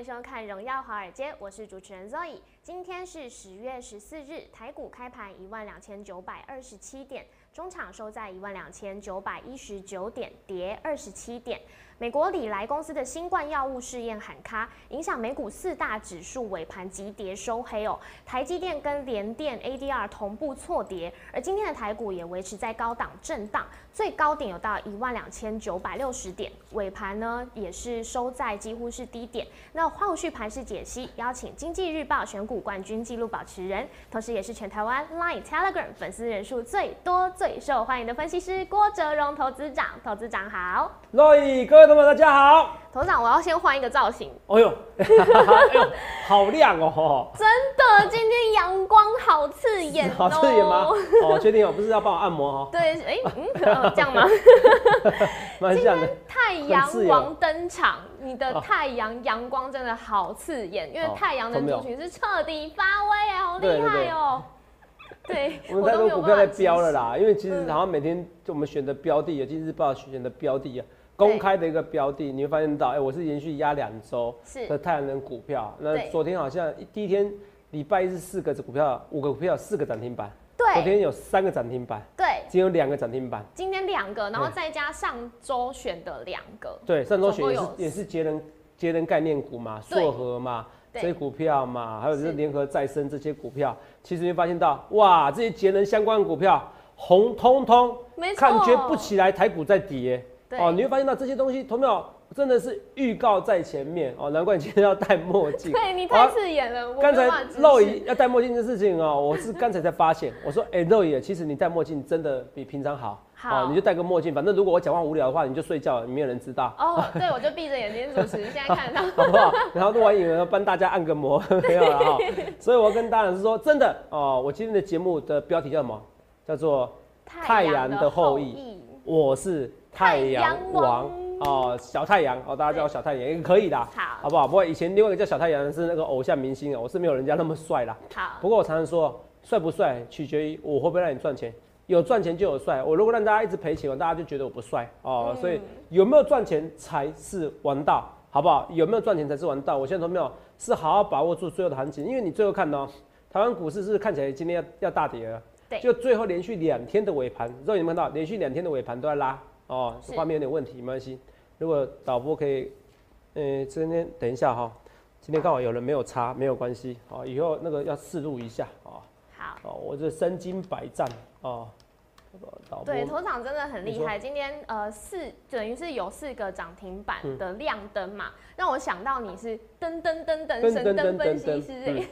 欢迎收看《荣耀华尔街》，我是主持人 Zoe。今天是十月十四日，台股开盘一万两千九百二十七点，中场收在一万两千九百一十九点，跌二十七点。美国里来公司的新冠药物试验喊卡，影响美股四大指数尾盘急跌收黑哦。台积电跟联电 ADR 同步错跌，而今天的台股也维持在高档震荡，最高点有到一万两千九百六十点，尾盘呢也是收在几乎是低点。那后续盘势解析，邀请经济日报选股冠军纪录保持人，同时也是全台湾 Line Telegram 粉丝人数最多、最受欢迎的分析师郭哲荣投资长。投资长好，Roy 各位同学大家好。头长，我要先换一个造型。哎呦，哎呦，好亮哦！真的，今天阳光好刺眼好刺眼吗？哦，确定哦，不是要帮我按摩哦。对，哎，嗯，这样吗？蛮像的。太阳王登场，你的太阳阳光真的好刺眼，因为太阳的族群是彻底发威哎，好厉害哦。对，我们太多股票在飙了啦，因为其实好像每天就我们选的标的，尤其日报选的标的啊。公开的一个标的，你会发现到，哎，我是连续压两周的太阳能股票。那昨天好像第一天礼拜一是四个股票，五个股票四个涨停板。对，昨天有三个涨停板。对，今天有两个涨停板。今天两个，然后再加上周选的两个。对，上周选也是也是节能节能概念股嘛，硕和嘛这些股票嘛，还有就是联合再生这些股票，其实你会发现到，哇，这些节能相关的股票红通通，感觉不起来台股在跌。哦，你会发现到这些东西，同秒真的是预告在前面哦，难怪你今天要戴墨镜。对你太刺眼了。刚才肉爷要戴墨镜的事情哦，我是刚才才发现。我说，哎，肉爷，其实你戴墨镜真的比平常好。好，你就戴个墨镜，反正如果我讲话无聊的话，你就睡觉，没有人知道。哦，对，我就闭着眼睛主持，现在看到，好不好？然后录完影要，帮大家按个摩，没有了哈。所以我跟大家是说，真的哦，我今天的节目的标题叫什么？叫做《太阳的后裔》。我是。太阳王哦，小太阳哦，大家叫我小太阳也可以的，好，好不好？不过以前另外一个叫小太阳的是那个偶像明星啊，我是没有人家那么帅啦。好，不过我常常说，帅不帅取决于我会不会让你赚钱，有赚钱就有帅。我如果让大家一直赔钱，大家就觉得我不帅哦。所以有没有赚钱才是王道，好不好？有没有赚钱才是王道。我现在说没有，是好好把握住最后的行情，因为你最后看到台湾股市是看起来今天要要大跌了，对，就最后连续两天的尾盘，肉眼看到连续两天的尾盘都在拉。哦，画面有点问题，没关系。如果导播可以，呃，今天等一下哈，今天刚好有人没有插，没有关系。哦，以后那个要试录一下我这身经百战哦。对，头场真的很厉害。今天呃四等于是有四个涨停板的亮灯嘛，让我想到你是噔噔噔噔神灯分析师哎。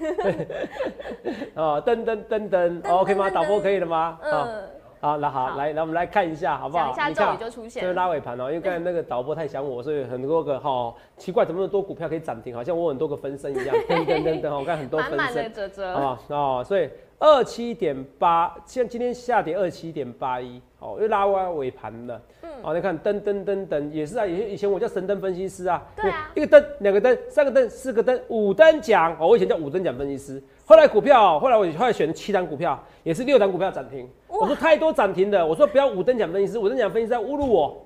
哦，噔噔噔噔，OK 吗？导播可以了吗？嗯。好，那好，来，来我们来看一下，好不好？一下咒语就出现，就是拉尾盘哦。因为刚才那个导播太想我，所以很多个哈，奇怪，怎么那么多股票可以涨停？好像我很多个分身一样，等等等等，我看很多分身，满满的折折？哦，所以二七点八，像今天下跌二七点八一，哦，又拉歪尾盘了。嗯，哦，你看噔噔噔噔，也是啊，以以前我叫神灯分析师啊，对啊，一个灯，两个灯，三个灯，四个灯，五灯奖，哦，我以前叫五灯奖分析师。后来股票，后来我后来选七档股票，也是六档股票涨停。我说太多涨停的，我说不要五等奖分析师，五等奖分析师在侮辱我。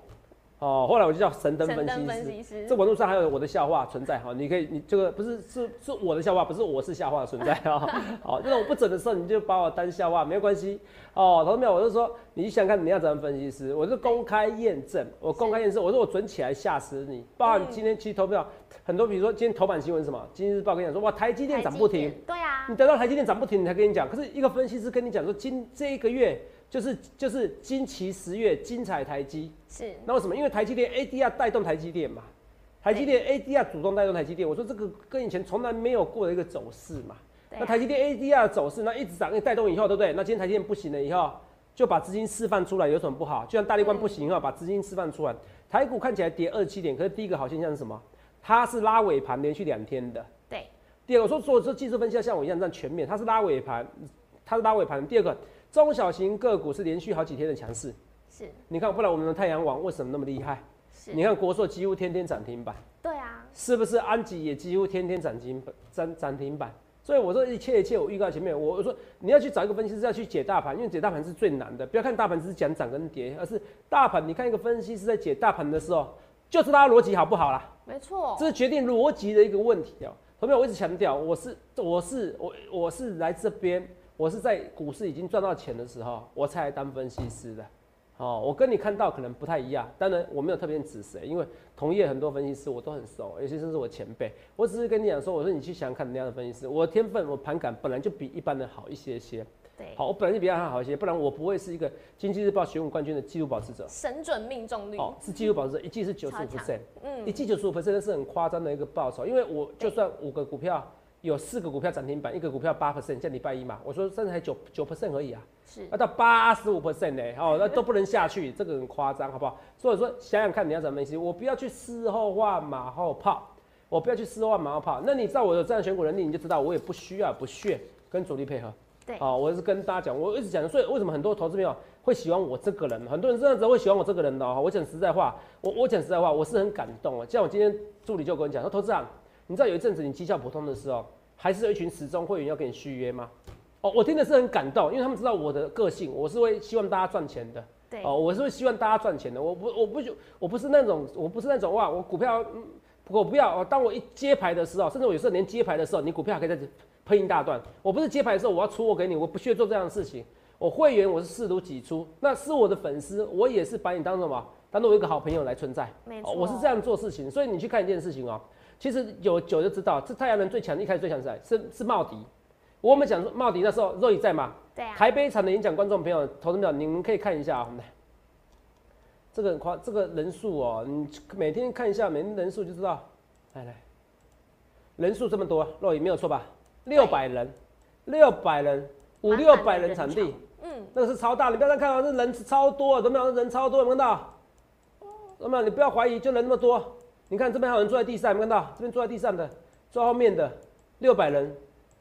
哦，后来我就叫神灯分析师。这网络上还有我的笑话存在哈，你可以，你这个不是是是我的笑话，不是我是笑话存在 啊。好，那我不准的时候，你就把我当笑话，没有关系。哦，同学们，我就说，你想看你要怎样分析师，我是公开验证，我公开验证，我说我准起来吓死你。包括今天去投票，很多比如说今天头版新闻什么，《今日日报》跟你讲说，哇，台积电涨不停。对啊。你等到台积电涨不停，你才跟你讲。可是一个分析师跟你讲说，今这一个月。就是就是金奇十月精彩台积是那为什么？因为台积电 ADR 带动台积电嘛，台积电 ADR 主动带动台积电。我说这个跟以前从来没有过的一个走势嘛。那台积电 ADR 走势，那一直涨，给带动以后，对不对？那今天台积电不行了以后，就把资金释放出来，有什么不好？就像大力关不行以后，把资金释放出来，台股看起来跌二七点，可是第一个好现象是什么？它是拉尾盘，连续两天的。对。第二个，我说做这技术分析要像我一样这样全面，它是拉尾盘，它是拉尾盘。第二个。中小型个股是连续好几天的强势，是。你看，不然我们的太阳网为什么那么厉害？是。你看国硕几乎天天涨停板，对啊。是不是安吉也几乎天天涨停板？涨涨停板。所以我说一切一切，我预告前面，我我说你要去找一个分析师要去解大盘，因为解大盘是最难的。不要看大盘只是讲涨跟跌，而是大盘，你看一个分析师在解大盘的时候，就是他逻辑好不好啦。没错，这是决定逻辑的一个问题哦。同学们，我一直强调，我是我是我我是来这边，我是在股市已经赚到钱的时候，我才来当分析师的。哦，我跟你看到可能不太一样，当然我没有特别指谁，因为同业很多分析师我都很熟，有些甚至我前辈。我只是跟你讲说，我说你去想想看那样的分析师，我的天分我盘感本来就比一般人好一些些。对，好，我本来就比他好一些，不然我不会是一个经济日报选股冠军的纪录保持者。神准命中率哦，是纪录保持者，一季是九十五 percent，嗯一季九十五 percent 是很夸张的一个报酬，因为我就算五个股票有四个股票涨停板，一个股票八 percent，像礼拜一嘛，我说甚至还九九 percent 而已啊，是啊到八十五 percent 呢，哦，那都不能下去，这个很夸张，好不好？所以说想想看你要怎么分析，我不要去事后画马后炮，我不要去事后画马后炮，那你知道我有这样的选股能力，你就知道我也不需要不屑跟主力配合。对好、我是跟大家讲，我一直讲，所以为什么很多投资朋友会喜欢我这个人？很多人这样子会喜欢我这个人的哦。我讲实在话，我我讲实在话，我是很感动啊。像我今天助理就跟我讲说，投资长，你知道有一阵子你绩效普通的时候，还是有一群始终会员要跟你续约吗？哦，我听的是很感动，因为他们知道我的个性，我是会希望大家赚钱的。对，哦，我是会希望大家赚钱的。我不，我不，我不是那种，我不是那种哇，我股票，嗯，我不要。哦，当我一接牌的时候，甚至我有时候连接牌的时候，你股票还可以在这喷一大段。我不是接牌的时候我要出货给你，我不屑做这样的事情。我会员我是视如己出，那是我的粉丝，我也是把你当做什么？当做我一个好朋友来存在。没错，哦，我是这样做事情，所以你去看一件事情哦，其实有久就知道，这太阳能最强，一开始最强是谁？是是茂迪。我们讲说茂迪那时候肉也在嘛，对啊，台北场的演讲观众朋友、投资朋友，你们可以看一下啊，来，这个很夸，这个人数哦，你每天看一下，每天人数就知道，来来，人数这么多，肉也没有错吧？六百人，六百人，五六百人场地，嗯，那个是超大，你不要再看啊这人超多，怎么样？人超多，有没有看到？那么你不要怀疑，就人那么多。你看这边还有人坐在地上，有没有看到？这边坐在地上的，坐后面的六百人，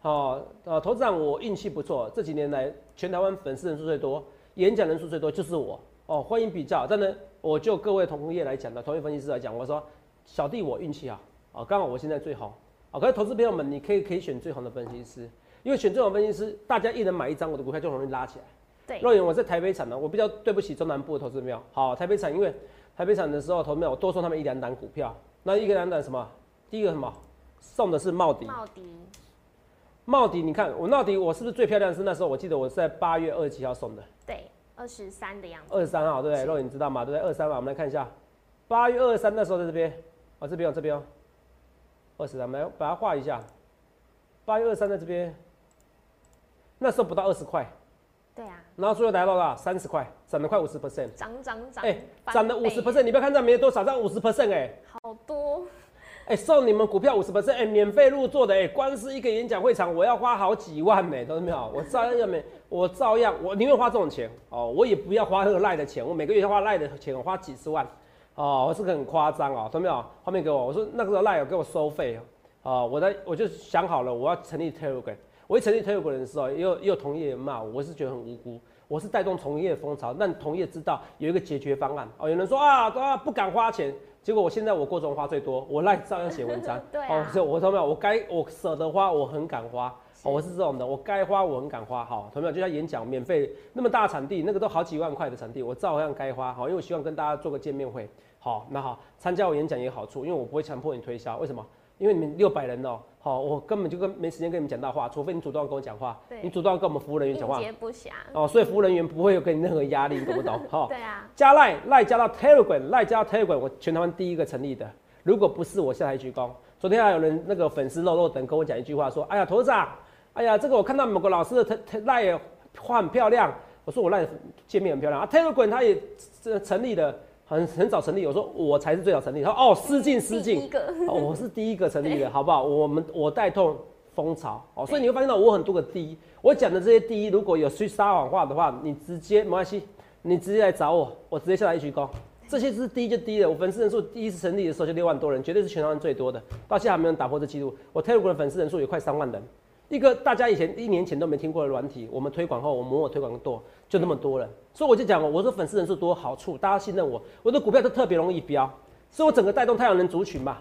哦，呃，投资长我运气不错，这几年来全台湾粉丝人数最多，演讲人数最多就是我。哦，欢迎比较，但呢，我就各位同业来讲的，同业分析师来讲，我说小弟我运气好，哦，刚好我现在最红，哦，可是投资朋友们，你可以可以选最红的分析师，因为选最红分析师，大家一人买一张，我的股票就容易拉起来。对，若言我在台北产的，我比较对不起中南部的投资朋友。好，台北产因为台北场的时候，投没有我多送他们一两档股票，那一个两档什么？第一个什么？送的是茂迪。茂迪，茂迪，你看我茂迪，我是不是最漂亮？是那时候我记得我是在八月二十七号送的，对，二十三的样子，二十三号，对不对？若言你知道吗？对不对？二三号，我们来看一下，八月二十三那时候在这边，哦这边哦这边哦，二十三，我们来把它画一下，八月二十三在这边，那时候不到二十块，对啊，然后最后来到了三十块，涨了快五十 percent。涨涨涨，哎，翻涨了五十 percent，你不要看这没多少，涨五十 percent 哎，好多，哎，送你们股票五十 percent，哎，免费入座的，哎，光是一个演讲会场，我要花好几万呢，懂没有？我照样没，我照样，我宁愿花这种钱哦，我也不要花那个赖的钱，我每个月要花赖的钱，我花几十万，哦，我这个很夸张哦，懂没有？后面给我，我说那个时候赖有给我收费哦，哦，我在我就想好了，我要成立 Telegram，我一成立 Telegram 的时候，也有也有同业骂我，我是觉得很无辜。我是带动同业风潮，让同业知道有一个解决方案哦。有人说啊啊不敢花钱，结果我现在我过中花最多，我赖照样写文章。对啊哦，所以我同没有，我该我舍得花，我很敢花。哦，我是这种的，我该花我很敢花。好，同没有，就像演讲免费那么大场地，那个都好几万块的场地，我照样该花。好，因为我希望跟大家做个见面会。好，那好，参加我演讲也有好处，因为我不会强迫你推销。为什么？因为你们六百人哦，好，我根本就跟没时间跟你们讲大话，除非你主动跟我讲话对，你主动跟我们服务人员讲话。不暇，哦，所以服务人员不会有给你任何压力，你懂不懂？哈、对啊，加赖赖加到 Telegram，赖加到 Telegram，我全台湾第一个成立的。如果不是我下台鞠躬。昨天还有人那个粉丝肉肉等跟我讲一句话，说：“哎呀，头子啊，哎呀，这个我看到某个老师的 Te Te 赖画很漂亮。”我说我赖界面很漂亮啊，Telegram 它也这成立的很很早成立。我说我才是最早成立。他说哦，失敬失敬哦，我是第一个成立的，好不好？我们我带动风潮哦，所以你会发现到我很多个第一，我讲的这些第一，如果有去撒谎话的话，你直接没关系，你直接来找我，我直接下来一鞠躬。这些是第一就第一的，我粉丝人数第一次成立的时候就六万多人，绝对是全台湾最多的，到现在还没有人打破这记录。我 Telegram 的粉丝人数也快三万人，一个大家以前一年前都没听过的软体，我们推广后，我们我推广多就那么多人，所以我就讲我说粉丝人数多好处，大家信任我，我的股票都特别容易飙，所以我整个带动太阳能族群嘛。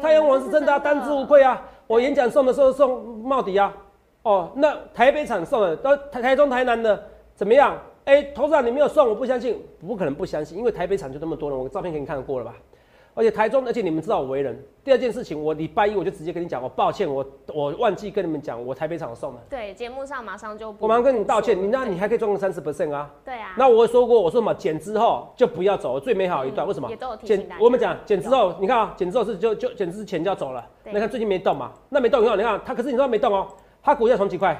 太阳王是真的、啊，这是真的单之无愧啊！我演讲送的时候送茂迪啊，哦，那台北厂送的，到台台中、台南的怎么样？哎、头长你没有送，我不相信，不可能不相信，因为台北厂就那么多人，我照片给你看过了吧？而且台中，而且你们知道我为人。第二件事情，我礼拜一我就直接跟你讲，我抱歉，我我忘记跟你们讲，我台北场送了。对，节目上马上就我马上跟你道歉，你那你还可以赚个三十 percent 啊。对啊，那我说过，我说嘛，减之后就不要走，最美好一段。为什么嗯也？我们讲减之后，你看啊，减之后是就就减之前就要走了。对你看最近没动嘛，那没动以后，你看它，可是你知道没动哦，它股价从几块？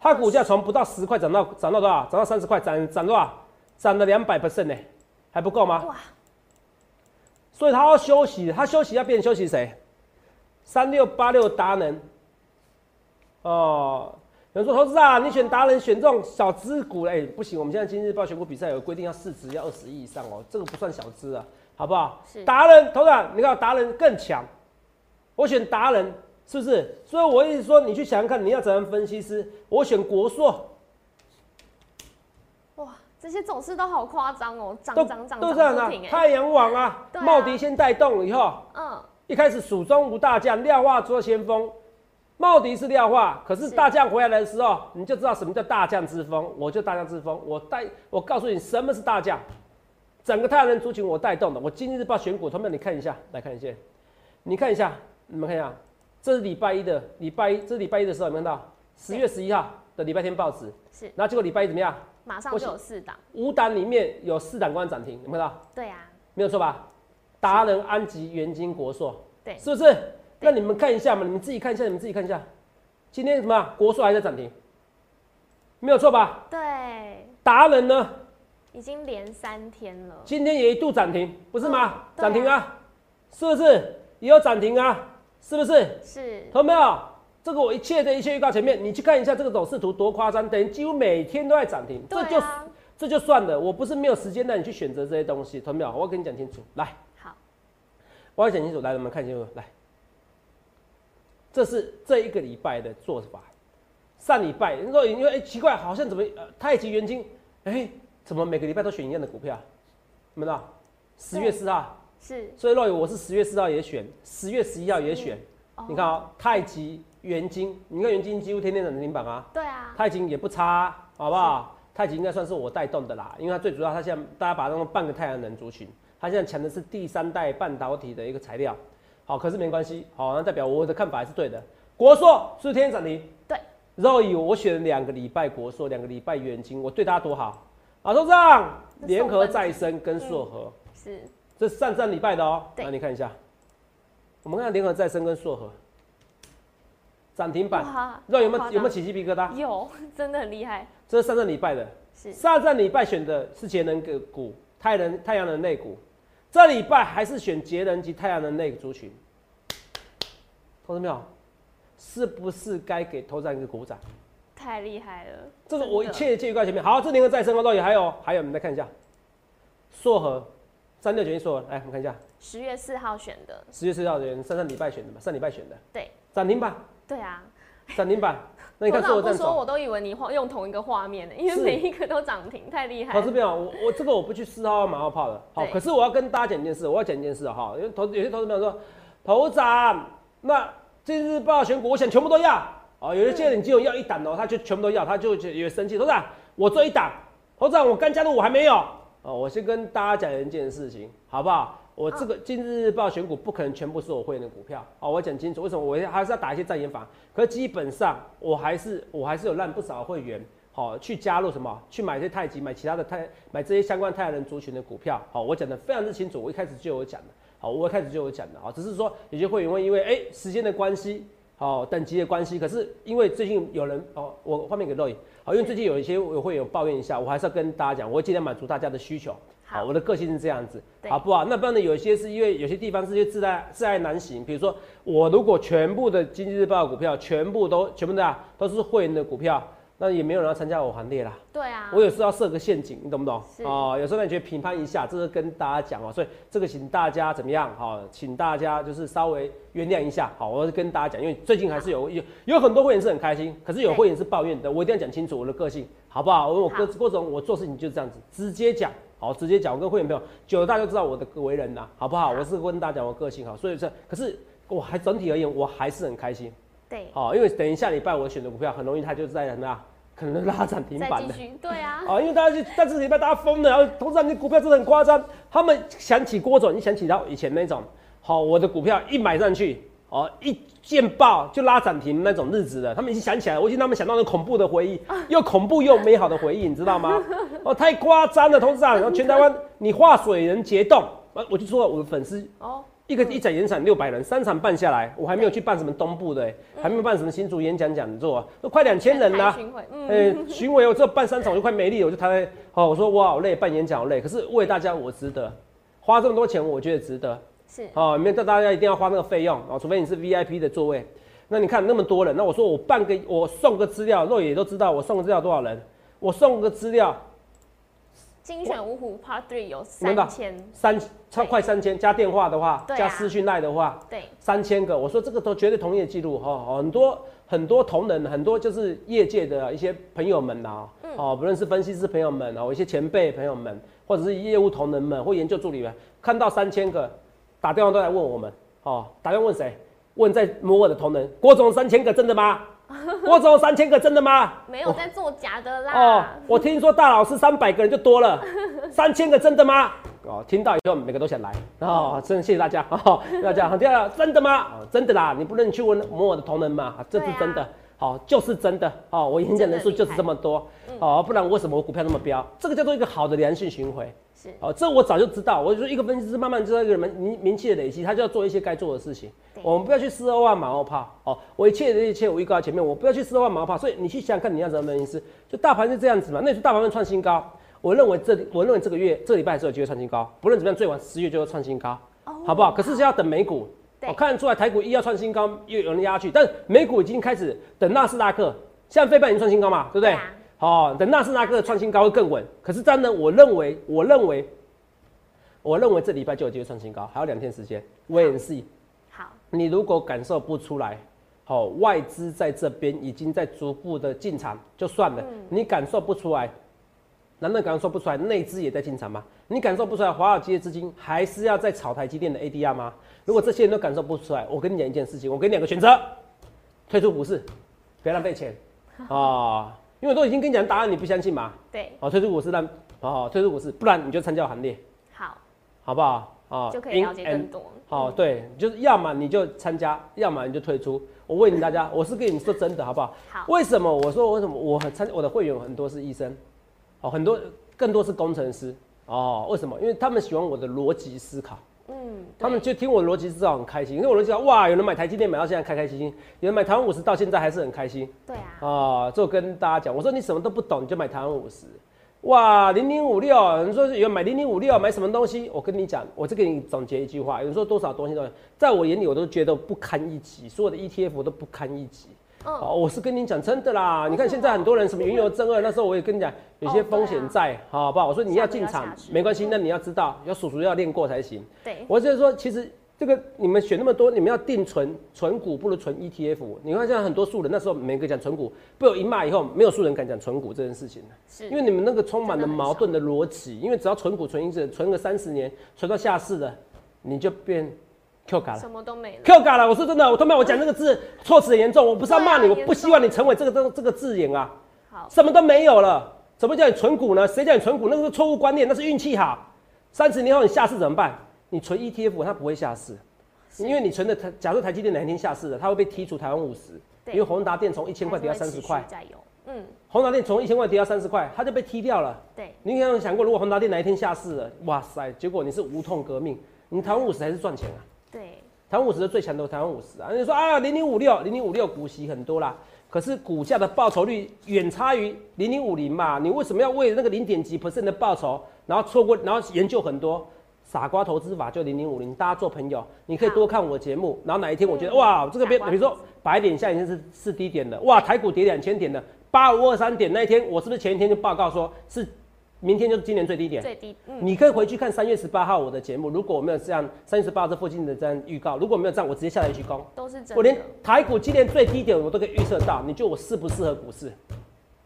它股价从不到十块涨到涨到多少？涨到三十块，涨涨多少？涨了两百 percent 呢，还不够吗？哇，所以他要休息，他休息要变成休息谁？三六八六达人。哦，有人说投资啊，你选达人选这种小资股，哎、不行，我们现在今日报选股比赛有规定要市值要二十亿以上哦，这个不算小资啊，好不好？是达人投资啊，你看达人更强，我选达人是不是？所以我一直说，你去想想看，你要怎样分析师？我选国硕，哇，这些走势都好夸张哦，涨都涨涨都这样啊涨不停，哎。太阳网啊，啊茂迪先带动以后。嗯，一开始蜀中无大将，廖化做先锋，茂迪是廖化，可是是大将回来的时候，你就知道什么叫大将之风。我就大将之风，我带我告诉你什么是大将，整个太阳能族群我带动的。我今日日报选股，同学们你看一下，来看一下，你看一下，你们看一下，这是礼拜一的礼拜一，这是礼拜一的时候有没有看到？十月十一号的礼拜天报纸，是然后结果礼拜一怎么样？马上就有四档。五档里面有四档关涨停，有没有看到？对啊，没有错吧？达人、安吉、元金、国硕，对是不是？那你们看一下嘛，你们自己看一下，你们自己看一下。今天什么啊？国硕还在涨停，没有错吧？对，达人呢？已经连三天了。今天也一度涨停，不是吗？涨、停啊，是不是？也有涨停啊，是不是？是，看到没有？这个我一切的一切预告前面，你去看一下这个走势图多夸张，等于几乎每天都在涨停，这就这就算了。我不是没有时间让你去选择这些东西，同没有？我要跟你讲清楚，来。好，我要讲清楚，来，我们看清楚，来，这是这一个礼拜的做法。上礼拜，你说因为哎、奇怪，好像怎么呃太极元金，哎、怎么每个礼拜都选一样的股票？有没有看到？十月四号，是。所以若有我是十月四号也选，十月十一号也选。哦你看哦，太极元金，你看元金几乎天天涨停板啊，对啊，太极也不差，好不好？太极应该算是我带动的啦，因为它最主要，它现在大家把它当成半个太阳能族群，它现在强的是第三代半导体的一个材料，好，可是没关系，好，那代表我的看法还是对的。国硕是天天涨停？对，肉以我选了两个礼拜国硕，两个礼拜元金，我对大家多好。啊！董事长，那联合再生跟硕和，是。这是上上礼拜的哦、对。那你看一下，我们看联合再生跟硕和涨停板，哇肉有没有有没有起鸡皮疙瘩？有，真的很厉害。这是上上礼拜的。是上上礼拜选的是节能个股，太能太阳能类股，这礼拜还是选节能及太阳能类族群，投资没有？是不是该给投资人一个鼓掌？太厉害了。这个我一切一切预告前面。好，这联合再生高到底还有还有，我们再看一下，硕和三六九一硕和，来我们看一下，十月四号选的，十月四号的人上上礼拜选的嘛，上礼拜选的对涨停板，对啊。涨停板。那你看头脑不说，我都以为你画用同一个画面呢，因为每一个都涨停，太厉害了。投资朋友，我我这个我不去四号马后炮了。好，可是我要跟大家讲一件事，我要讲一件事哈，因为投有些投资朋友说，头长，那今日报选股，我想全部都要。哦，有些人只有要一档哦，他就全部都要，他就也生气。头长，我做一档，头长我刚加入我还没有。哦，我先跟大家讲一件事情，好不好？我这个今日日报选股不可能全部是我会员的股票，哦，我讲清楚，为什么我还是要打一些战言法？可是基本上我还是我还是有让不少会员好、去加入什么？去买这些太极，买其他的太买这些相关太阳能族群的股票。好、我讲的非常之清楚，我一开始就有讲的。好，我一开始就有讲的好，只是说有些会员会因为哎、时间的关系，好、等级的关系，可是因为最近有人哦，我画面给肉影，好，因为最近有一些我会有抱怨一下，我还是要跟大家讲，我会尽量满足大家的需求。好，我的个性是这样子，好不好？那不然呢？有一些是因为有些地方是些自爱自爱难行，比如说我如果全部的经济日报股票全部都全部的、啊、都是会员的股票，那也没有人要参加我行列啦。对啊，我有时候要设个陷阱，你懂不懂？是哦，有时候你觉得评判一下，这是跟大家讲哦，所以这个请大家怎么样？好、请大家就是稍微原谅一下。好，我是跟大家讲，因为最近还是有有有很多会员是很开心，可是有对会员是抱怨的，我一定要讲清楚我的个性，好不好？我我各好各种我做事情就是这样子，直接讲。好，直接讲，我跟会员朋友久了，大家就知道我的为人呐，好不好？我是跟大家讲我个性好，所以这可是我还整体而言，我还是很开心。对，好，因为等一下礼拜我选的股票很容易它就在什么呀？可能拉涨停板的。对啊，啊，因为大家就，但这个礼拜大家疯了，然后投资人你股票真的很夸张，他们想起郭总，你想起到以前那种，好，我的股票一买上去，哦，一见报就拉涨停那种日子的，他们已经想起来，我已经他们想到了恐怖的回忆，又恐怖又美好的回忆，你知道吗？哦，太夸张了，投资长，然后全台湾你化水人结冻，啊，我就说我的粉丝哦，一个一展演场六百人，三场办下来，我还没有去办什么东部的、欸，还没有办什么新竹演讲讲座、都快两千人啦、巡回，嗯，哎、巡回我只有办三场，我就快没力了，我就台哦，我说我好累，办演讲好累，可是为大家我值得，花这么多钱，我觉得值得是，哦，没有大家一定要花那个费用哦，除非你是 VIP 的座位。那你看那么多人，那我说我半个我送个资料，肉眼都知道我送个资料多少人，我送个资料精选五虎 Part Three 有三千，三超快三千，加电话的话，加私讯赖的话，对，三千个，我说这个都绝对同业记录哈、哦，很多很多同仁，很多就是业界的一些朋友们呐、哦，不论是分析师朋友们哦，一些前辈朋友们，或者是业务同仁们或研究助理们，看到三千个打电话都来问我们哦，打电话问谁？问在摩尔的同仁，郭总三千个真的吗？郭总三千个真的吗？没有在做假的啦。哦，我听说大老师三百个人就多了，三千个真的吗？哦，听到以后每个都想来哦，真的谢谢大家哦，大家。第二，真的吗？哦，真的啦，你不能去问摩尔的同仁嘛，啊这是真的。好、就是真的哦，我演讲人数就是这么多哦，不然为什么我股票那么飙？这个叫做一个好的良性循环。是哦，这我早就知道。我就说一个分析师慢慢知道一个人名名气的累积，他就要做一些该做的事情。我们不要去四二万马后炮哦，我一切的一切我预告在前面，我不要去四二万马后炮。所以你去想想看，你要怎么分析师？就大盘是这样子嘛，那你说大盘会创新高，我认为这我认为这个月这个礼拜还是有机会创新高，不论怎么样，最晚十月就会创新高，好不好？可是是要等美股。对我看得出来台股一要创新高，又有人压去，但是美股已经开始等纳斯达克，现在非半已经创新高嘛，对不对？好、等纳斯达克创新高会更稳。可是这样呢，我认为，我认为，我认为这礼拜就有机会创新高，还有两天时间，wait and see。好，你如果感受不出来，好、外资在这边已经在逐步的进场，就算了，你感受不出来，难道感受不出来内资也在进场吗？你感受不出来，华尔街的资金还是要在炒台积电的 ADR 吗？如果这些人都感受不出来，我跟你讲一件事情，我给你两个选择：退出股市，不要浪费钱 啊、因为我都已经跟你讲答案，你不相信嘛？对，哦，退出股市让哦，退出股市，不然你就参加行列，好，好不好？哦就可以了解更多。好、对，就是要么你就参加，要么你就退出。我问你大家，我是跟你说真的，好不好？好，为什么我说为什么我很参我的会员很多是医生，哦，很多更多是工程师哦，为什么？因为他们喜欢我的逻辑思考，嗯，他们就听我的逻辑思考很开心，因为我逻辑思考哇，有人买台积电买到现在开开心心，有人买台湾五十到现在还是很开心对啊，啊。这我跟大家讲，我说你什么都不懂，你就买台湾五十。哇，零零五六，你说有人买零零五六买什么东西？我跟你讲，我再给你总结一句话，有人说多少东西都，在我眼里我都觉得不堪一击，所有的 ETF 我都不堪一击。嗯，哦，我是跟你讲真的啦，你看现在很多人什么原油正二，那时候我也跟你讲，有些风险在，好不好？我说你要进场没关系，那你要知道，要数数要练过才行。对，我就是说，其实这个你们选那么多，你们要定存存股，不如存 ETF。你看现在很多素人，那时候每个讲存股，被我一骂以后，没有素人敢讲存股这件事情了，是因为你们那个充满了矛盾的逻辑。因为只要存股存一次，存个三十年，存到下市的，你就变 Q 卡了。什么都没了。Q 嘎了，我说真的，我他妈我讲这个字措辞很严重，我不是要骂你，我不希望你成为这个这个这个字眼啊，好，什么都没有了，怎么叫你存股呢？谁叫你存股？那个是错误观念，那是运气好。三十年后你下市怎么办？你存 ETF 它不会下市，因为你存的台，假设台积电哪一天下市了，它会被踢出台湾五十，因为宏达电从一千块跌到三十块，嗯，宏达电从一千块跌到三十块，它就被踢掉了。对，你有没有想过，如果宏达电哪一天下市了，哇塞，结果你是无痛革命，你台湾五十还是赚钱啊？对，台湾五十的最强的台湾五十啊，你说啊零零五六零零五六股息很多啦，可是股价的报酬率远差于零零五零嘛，你为什么要为那个零点几 percent 的报酬，然后错过，然后研究很多？傻瓜投资法就零零五零，大家做朋友，你可以多看我节目，然后哪一天我觉得、嗯。哇，这个边比如说白点下已经是是低点了，哇，台股跌两千点了。八五二三点那一天，我是不是前一天就报告说是明天就是今年最低点？最低，嗯，你可以回去看三月十八号我的节目，如果我没有这样三月十八号这附近的这样预告，如果没有这样，我直接下来去攻。都是真的。我连台股今年最低点我都可以预测到，你觉得我适不适合股市？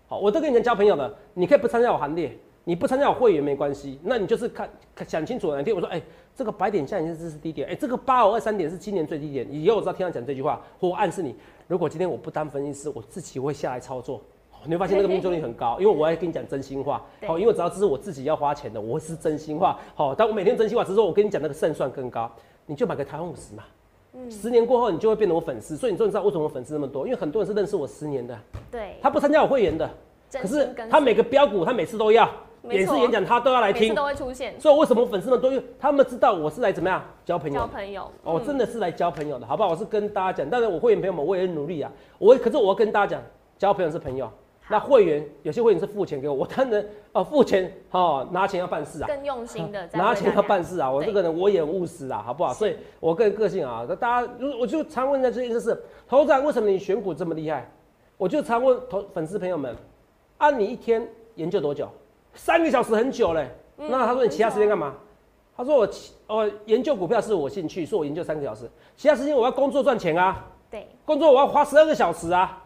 好，我都跟你们交朋友的，你可以不参加我行列，你不参加我会员没关系，那你就是看看想清楚哪天我说，哎、这个白点下已经是是低点，哎、这个八五二三点是今年最低点，以后我知道听他讲这句话，或我暗示你，如果今天我不当分析师，我自己会下来操作，你会发现那个命中率很高，因为我要跟你讲真心话，好，因为只要这是我自己要花钱的，我是真心话，好，但我每天真心话，只是说我跟你讲那个胜算更高，你就买个台湾五十嘛，嗯十年过后你就会变成我粉丝，所以你终于知道为什么我粉丝那么多，因为很多人是认识我十年的，对，他不参加我会员的，可是他每个标股他每次都要，每次演讲他都要来听，都会出现所以为什么我粉丝们多因为他们知道我是来怎么样交朋友。交朋友，哦，我嗯真的是来交朋友的，好不好？我是跟大家讲，当然我会员朋友们，我也很努力啊。我可是我要跟大家讲，交朋友是朋友。那会员有些会员是付钱给我，我当然 哦付钱哦拿钱要办事啊，更用心的拿钱要办事啊。我对这个人我也很务实啊，好不好？所以我个人个性啊，那大家我就常问的这件事是，投资人为什么你选股这么厉害？我就常问投粉丝朋友们，啊，你一天研究多久？三个小时很久嘞。嗯那他说你其他时间干嘛？他说我其哦研究股票是我兴趣，说我研究三个小时，其他时间我要工作赚钱啊。对，工作我要花十二个小时啊！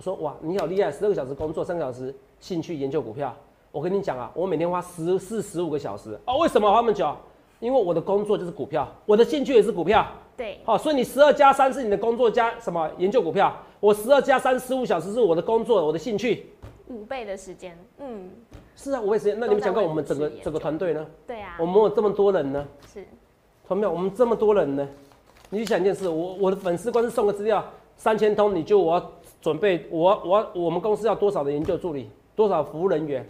我说哇，你好厉害，十二个小时工作，三个小时兴趣研究股票。我跟你讲啊，我每天花十四十五个小时哦。为什么花那么久？因为我的工作就是股票，我的兴趣也是股票。对，好、所以你十二加三是你的工作加什么研究股票？我十二加三十五小时是我的工作，我的兴趣。五倍的时间，嗯，是啊，五倍时间。那你们想看我们整个整个团队呢？对啊我，们有这么多人呢，是，团没有？我们这么多人呢，你去想一件事，我我的粉丝光是送个资料三千通，你就我要准备，我我我们公司要多少的研究助理，多少服务人员？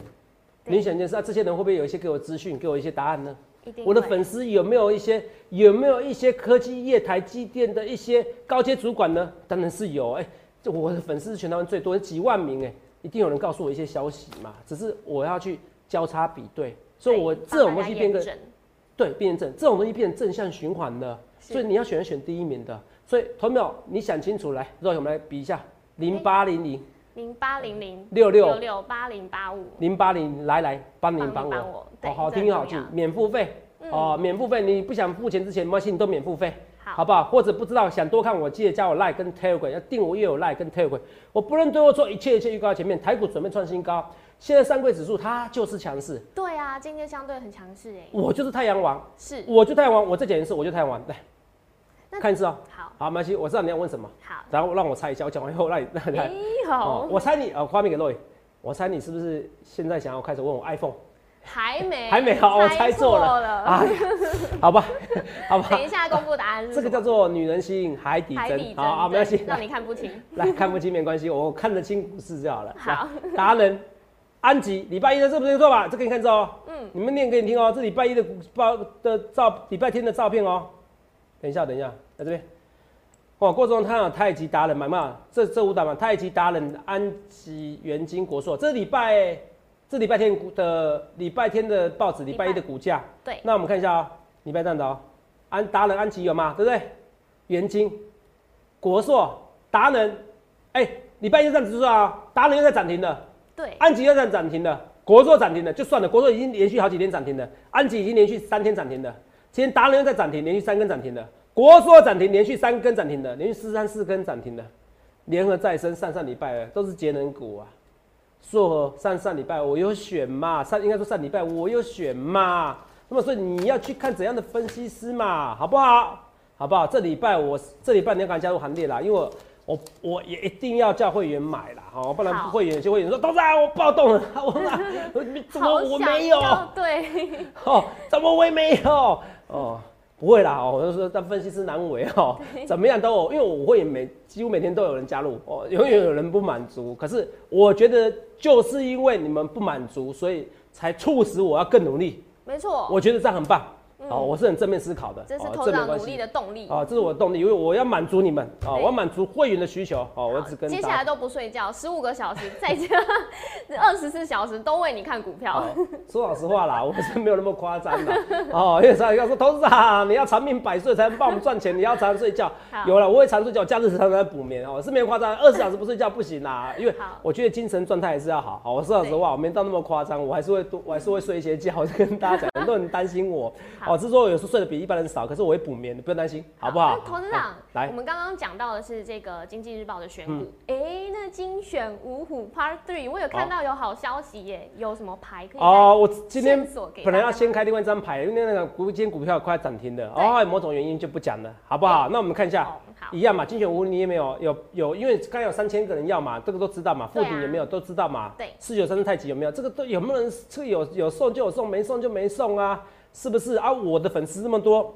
对你想一件事啊，这些人会不会有一些给我资讯，给我一些答案呢？我的粉丝有没有一些有没有一些科技业、台积电的一些高阶主管呢？当然是有，哎、这我的粉丝是全台湾最多，几万名，哎，一定有人告诉我一些消息嘛。只是我要去交叉比对，所以我这种东西变个对辩证，这种东西变成正向循环的，所以你要选选第一名的。所以同没有，你想清楚来，让我们来比一下，零八零零。零八零零。六六。六六八零八五，零八零，来来帮您帮我。好这很听好记，免付费。嗯。哦，免付费，你不想付钱之前，没关系，你都免付费。好，好不好？或者不知道想多看我，记得加我 like 跟 Telegram，要订我又有 like 跟 Telegram。我不论对我做一切一切预告前面，台股准备创新高，现在上柜指数它就是强势，对啊，今天相对很强势哎，我就是太阳王，是，我就太阳王，我再讲一次，我就太阳王。来那看一次哦、好，好，没关系，我知道你要问什么，好，然后让我猜一下，我讲完以后让你 让你来。哎，好，我猜你呃，画面给 Roy，我猜你是不是现在想要开始问我 iPhone？还没，还没好我猜错了。了，哎呀，好吧，好吧。等，一下公布答案这个叫做女人心海底针。海底，针，好好，没关系。对，让你看不清，来看不清没关系，我看得清股市就好了。好，达人安吉，礼拜一的这不是错吧？这个你看这哦，嗯，你们念给你听哦，这礼拜一的股报的照，礼拜天的照片哦。等一下，等一下，在这边。哦，郭总他有太极达人买嘛？这这五档嘛，太极达人安吉元金国硕，这礼拜这礼拜天的礼拜天的报纸，礼拜一的股价。对，那我们看一下哦，礼拜三的哦，安达人安吉有吗？对不对？元金、国硕、达人，哎、礼拜一这样子说啊，达人又在涨停了，对，安吉又在涨停了，国硕涨停了，就算了，国硕已经连续好几天涨停了，安吉已经连续三天涨停了，今天达人又在涨停，连续三根涨停的，国硕涨停，连续三根涨停的，连续四三四根涨停的，联合再生上上礼拜都是节能股啊。硕和上上礼拜我有选嘛，上应该说上礼拜我有选嘛，那么所以你要去看怎样的分析师嘛，好不好？好不好？这礼拜我这礼拜你要赶快加入行列啦，因为我我我也一定要叫会员买啦，好，不然不会员有些会员说董事长我暴动了，我怎么我没有？对，哦，怎么我也没有？哦，不会啦，哦，我就说但分析师难为哦，怎么样都有，因为我会每几乎每天都有人加入，哦，永远有人不满足，可是我觉得就是因为你们不满足，所以才促使我要更努力，没错，我觉得这样很棒，哦，我是很正面思考的，嗯这是哦头长努力。的动力。哦，这是我的动力，因为我要满足你们，哦，我要满足会员的需求，哦，我只跟接下来都不睡觉，十五个小时，再加二十四小时都为你看股票。哦，说老实话啦，我是没有那么夸张的哦。因为常常说，董事长你要长命百岁才能帮我们赚钱，你要常睡觉。有了，我会常睡觉，假日常常在补眠哦，是没有夸张，二十小时不睡觉不行啦。因为我觉得精神状态还是要好。好，我说老实话，我没到那么夸张，我还是会多，我还是会睡一些觉。我就跟大家讲，很多人担心我，好哦，只是说我有时候睡得比一般人少，可是我会补眠，你不用担心，好不好？那投资长，来。我们刚刚讲到的是这个经济日报的选股，嗯。哎、那精选五虎 Part Three，我有看到有好消息耶，有什么牌可以哦，我今天本来要先开另外一张牌，因为那个股今天股票快涨停的，哦，有某种原因就不讲了，好不好？那我们看一下哦，一样嘛，精选无你也没有有有，因为刚才有三千个人要嘛，这个都知道嘛，附对啊。顶有没有都知道嘛，对。四九三是太极有没有？这个都有没有人这个有有送就有送，没送就没送啊，是不是啊？我的粉丝这么多，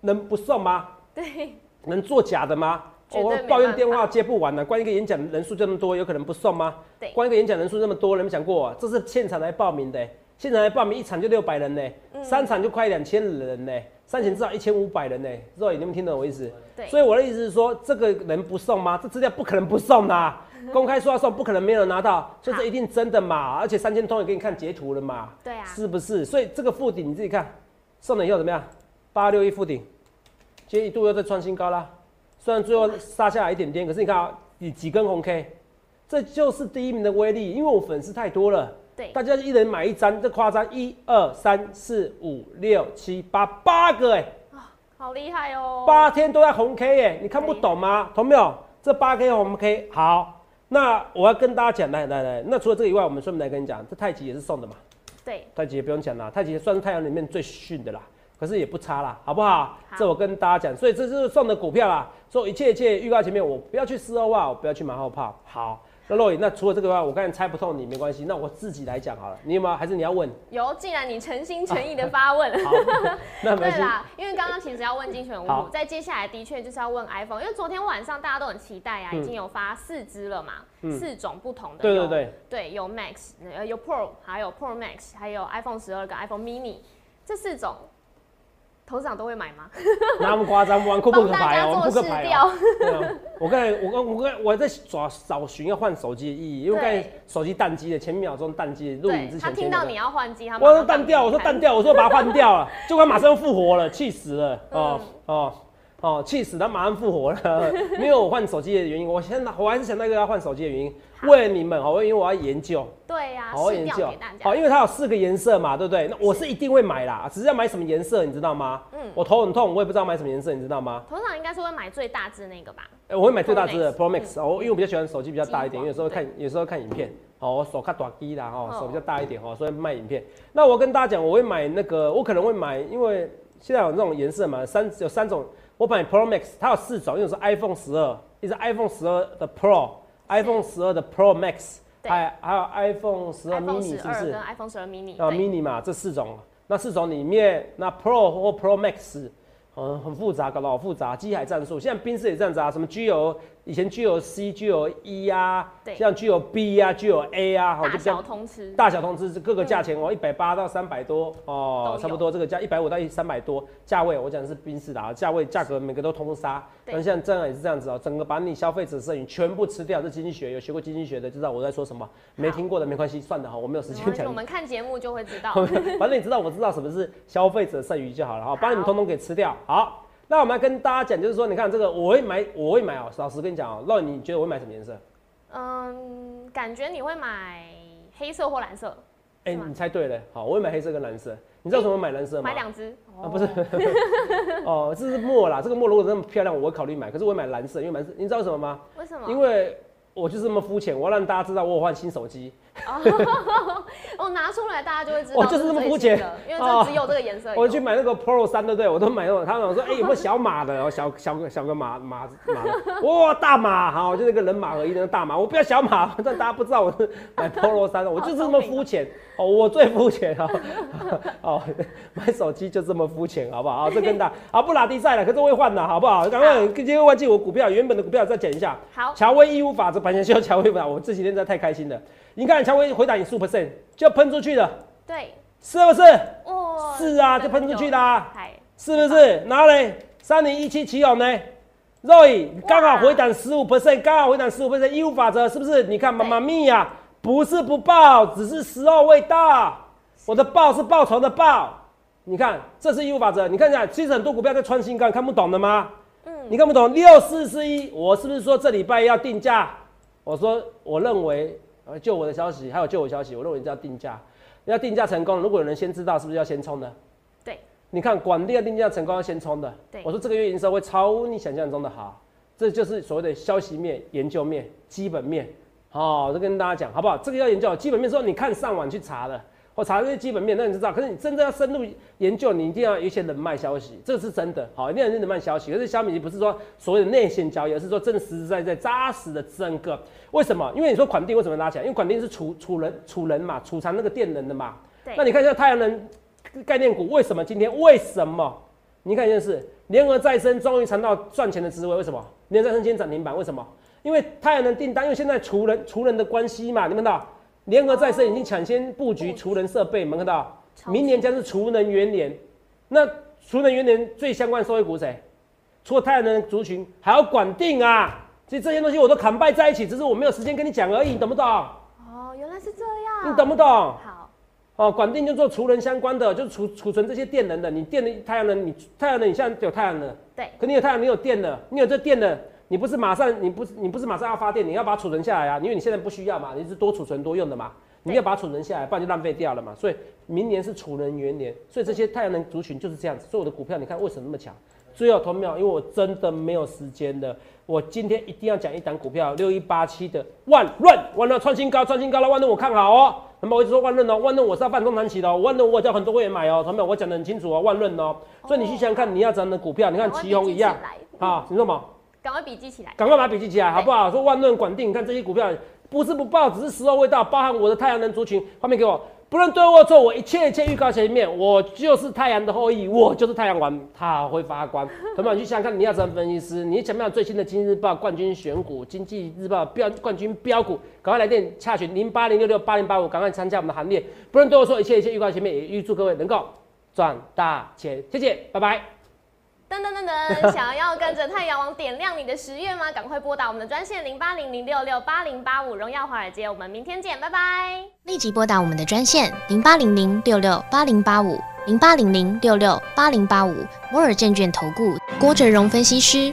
能不送吗？对，能作假的吗？我抱怨电话接不完呢、光一个演讲人数这么多，有可能不送吗？对光一个演讲人数这么多，人们想过、这是现场来报名的、现场来报名一场就六百人呢、嗯三场就快两千人呢、三千至少一千五百人呢、肉眼你们听懂我意思？对所以我的意思是说，这个人不送吗？这资料不可能不送的、公开说要送，不可能没有人拿到，所以这一定真的嘛。而且三千通也给你看截图了嘛，对啊，是不是？所以这个附顶你自己看，送了以后怎么样？八六一附顶，今天一度又在创新高啦。虽然最后杀下来一点点，可是你看啊，你几根红 K，这就是第一名的威力。因为我粉丝太多了，对，大家一人买一张，这夸张，一二三四五六七八八个哎、好厉害哦，八天都在红 K 哎、你看不懂吗？懂没有？这八 K 红 K 好，那我要跟大家讲，来来来，那除了这个以外，我们顺便来跟你讲，这太极也是送的嘛。对，太极也不用讲啦，太极算是太阳里面最逊的啦，可是也不差啦，好不好？好这我跟大家讲，所以这就是送的股票啦。所以一切一切预告前面，我不要去事后话，我不要去马后炮。好，那若隐，那除了这个话，我刚才猜不透你没关系，那我自己来讲好了。你有没有？还是你要问？有，既然你诚心诚意的发问，好，那。对啦，因为刚刚其实要问精选五在接下来的确就是要问 iPhone，因为昨天晚上大家都很期待啊，嗯已经有发四支了嘛，嗯四种不同的，对对，对，有 Max，呃，有 Pro，还有 Pro Max，还有 iPhone 十二跟 iPhone mini，这四种，投资长都会买吗？那么夸张，玩库不帮大可牌哦，我们家做试扑克牌啊，我刚才我刚我刚我在找找寻要换手机的意义，因为刚才对。手机宕机了，前一秒钟宕机，录影对之前他听到你要换机，他我说淡掉，我说淡掉，我说把它换掉了，结果它马上复活了，气死了，哦、嗯。哦哦，气死，他马上复活了，没有我换手机的原因，我现在我还是想到一个要换手机的原因，为了你们哦，因为我要研究，对呀，好好研究好，因为它有四个颜色嘛，对不对？那我是一定会买啦，只是要买什么颜色，你知道吗？嗯我头很痛，我也不知道买什么颜色，你知道吗？投资长应该是会买最大只那个吧？欸我会买最大只的 Pro Pro Max 哦，因为我比较喜欢手机比较大一点，因为有时候看有时候看影片，哦，我手看短机啦，哦，哦手比较大一点哦，所以卖影片。那我跟大家讲，我会买那个，我可能会买，因为现在有那种颜色嘛，三有三种，我买 Pro Max，它有四种，一种是 iPhone 十二，一是 iPhone 十二的 Pro，iPhone 十二的 Pro Max，还还有 iPhone 十二 iPhone mini 是不是？iPhone 十二 mini，啊对，mini 嘛，这四种，那四种里面，那 Pro 或 Pro Max，嗯，很复杂，搞得好复杂，机海战术。现在宾士也这样子啊，什么 G 有以前具有 C、具有 E 啊，对。像具有 B 啊具有 A 啊，好大小通吃，大小通知各个价钱哦，一百八到三百多哦差不多这个价一百五到三百多。价位，我讲的是宾士的啊，价位价格每个都通杀。对。那像这样也是这样子哦，整个把你消费者剩余全部吃掉，这经济学有学过经济学的知道我在说什么，没听过的没关系，算的哈，我没有时间讲。我。们看节目就会知道。反正你知道，我知道什么是消费者剩余就好了哈，把你们通通给吃掉。好，那我们来跟大家讲，就是说，你看这个，我会买，我会买哦。老实跟你讲哦，那你觉得我会买什么颜色？嗯，感觉你会买黑色或蓝色，哎、是吗你猜对了，好，我会买黑色跟蓝色。你知道为什么买蓝色吗？买两只啊，不是，哦，这是墨啦。这个墨如果那么漂亮，我会考虑买。可是我会买蓝色，因为蓝色，你知道为什么吗？为什么？因为我就是这么肤浅，我要让大家知道我有换新手机。哦，拿出来大家就会知道，哦就是这么肤浅，因为这只有这个颜色。我去买那个 Pro 三，对不对？我都买那种，他们说，哎、有没有小码的？然后，小小个小个码码码，哇，大码，好，就那个人马合一个大码，我不要小码，让大家不知道我是买 Pro 三的，我就是这么肤浅，哦，我最肤浅哦，哦，买手机就这么肤浅，好不好？啊，这跟大，好不拉低赛了，可是会换的，好不好？赶快今天忘记我股票原本的股票再讲一下，好，乔威义务法则，本前需要乔威法，我这几天在太开心了。你看乔威回档你十五 percent 就喷出去了，对，是不是？哦，是啊，就喷出去的啊。是不是？然后呢，三零一七奇勇呢，Roy 刚好回档十五 percent，刚好回档十五 percent，义务法则是不是？你看妈妈咪呀，不是不报，只是时候未到。我的报是报仇的报，你看这是义务法则。你看一下，其实很多股票在穿新高，看不懂的吗？嗯，你看不懂？六四四一，我是不是说这礼拜要定价？我说我认为，呃，就我的消息，还有救我消息，我认为要定价，要定价成功，如果有人先知道，是不是要先冲的？对，你看广电定价成功要先冲的，对我说这个月营收会超你想象中的好，这就是所谓的消息面、研究面、基本面。哦，这跟大家讲好不好？这个要研究基本面，说你看上网去查的，我查这些基本面，那你知道。可是你真正要深入研究，你一定要有一些人脉消息，这个是真的。好，一定要人脉消息。可是小米不是说所谓的内线交易，而是说真的实实在在扎实的整个。为什么？因为你说款定为什么拉起来？因为款定是储储能储能嘛，储藏那个电能的嘛。对。那你看一下太阳能概念股为什么今天为什么？你看一件事，联合再生终于尝到赚钱的滋味。为什么？联合再生今天涨停板，为什么？因为太阳能订单，因为现在除人除人的关系嘛，你看到联合再生已经抢先布局储能设备，你们看到，明年将是除能元年。那除能元年最相关受益股谁？除了太阳能族群，还要管定啊。其实这些东西我都砍败在一起，只是我没有时间跟你讲而已，你懂不懂？哦，原来是这样。你懂不懂？好。哦，管定就做储能相关的，就是储储存这些电能的。你电的太阳能，你太阳能你现在有太阳能，对。可你有太阳，你有电的，你有这电的。你不是马上，你不是你不是马上要发电，你要把它储存下来啊，因为你现在不需要嘛，你是多储存多用的嘛，你要把它储存下来，不然就浪费掉了嘛。所以明年是储能元年，所以这些太阳能族群就是这样子。所以我的股票你看为什么那么强？最后同秒，因为我真的没有时间了，我今天一定要讲一档股票，六一八七的万润，万润创新高，创新高了，万润我看好哦。那么我一直说万润哦，万润我是要办中长期的，哦万润我叫很多会员买哦，同秒我讲的很清楚哦，万润哦。所以你去想想看，你要怎样的股票？你看旗宏一样啊，你说什么？赶快笔记起来，赶快把笔记起来，好不好？说万润管定，你看这些股票不是不报，只是时候未到。包含我的太阳能族群，画面给我，不论对或错，我一切一切预告前面，我就是太阳的后裔，我就是太阳王，它会发光。同学们，你去想想看，你要怎么分析师？你想不想最新的经济日报冠军选股，经济日报标冠军标股？赶快来电洽询零八零六六八零八五，赶快参加我们的行列。不论对或错，一切一切预告前面，也预祝各位能够赚大钱。谢谢，拜拜。噔噔噔噔，想要跟着太阳王点亮你的十月吗？赶快拨打我们的专线零八零零六六八零八五，荣耀华尔街，我们明天见，拜拜。立即拨打我们的专线零八零零六六八零八五零八零零六六八零八五，摩尔证券投顾郭哲荣分析师。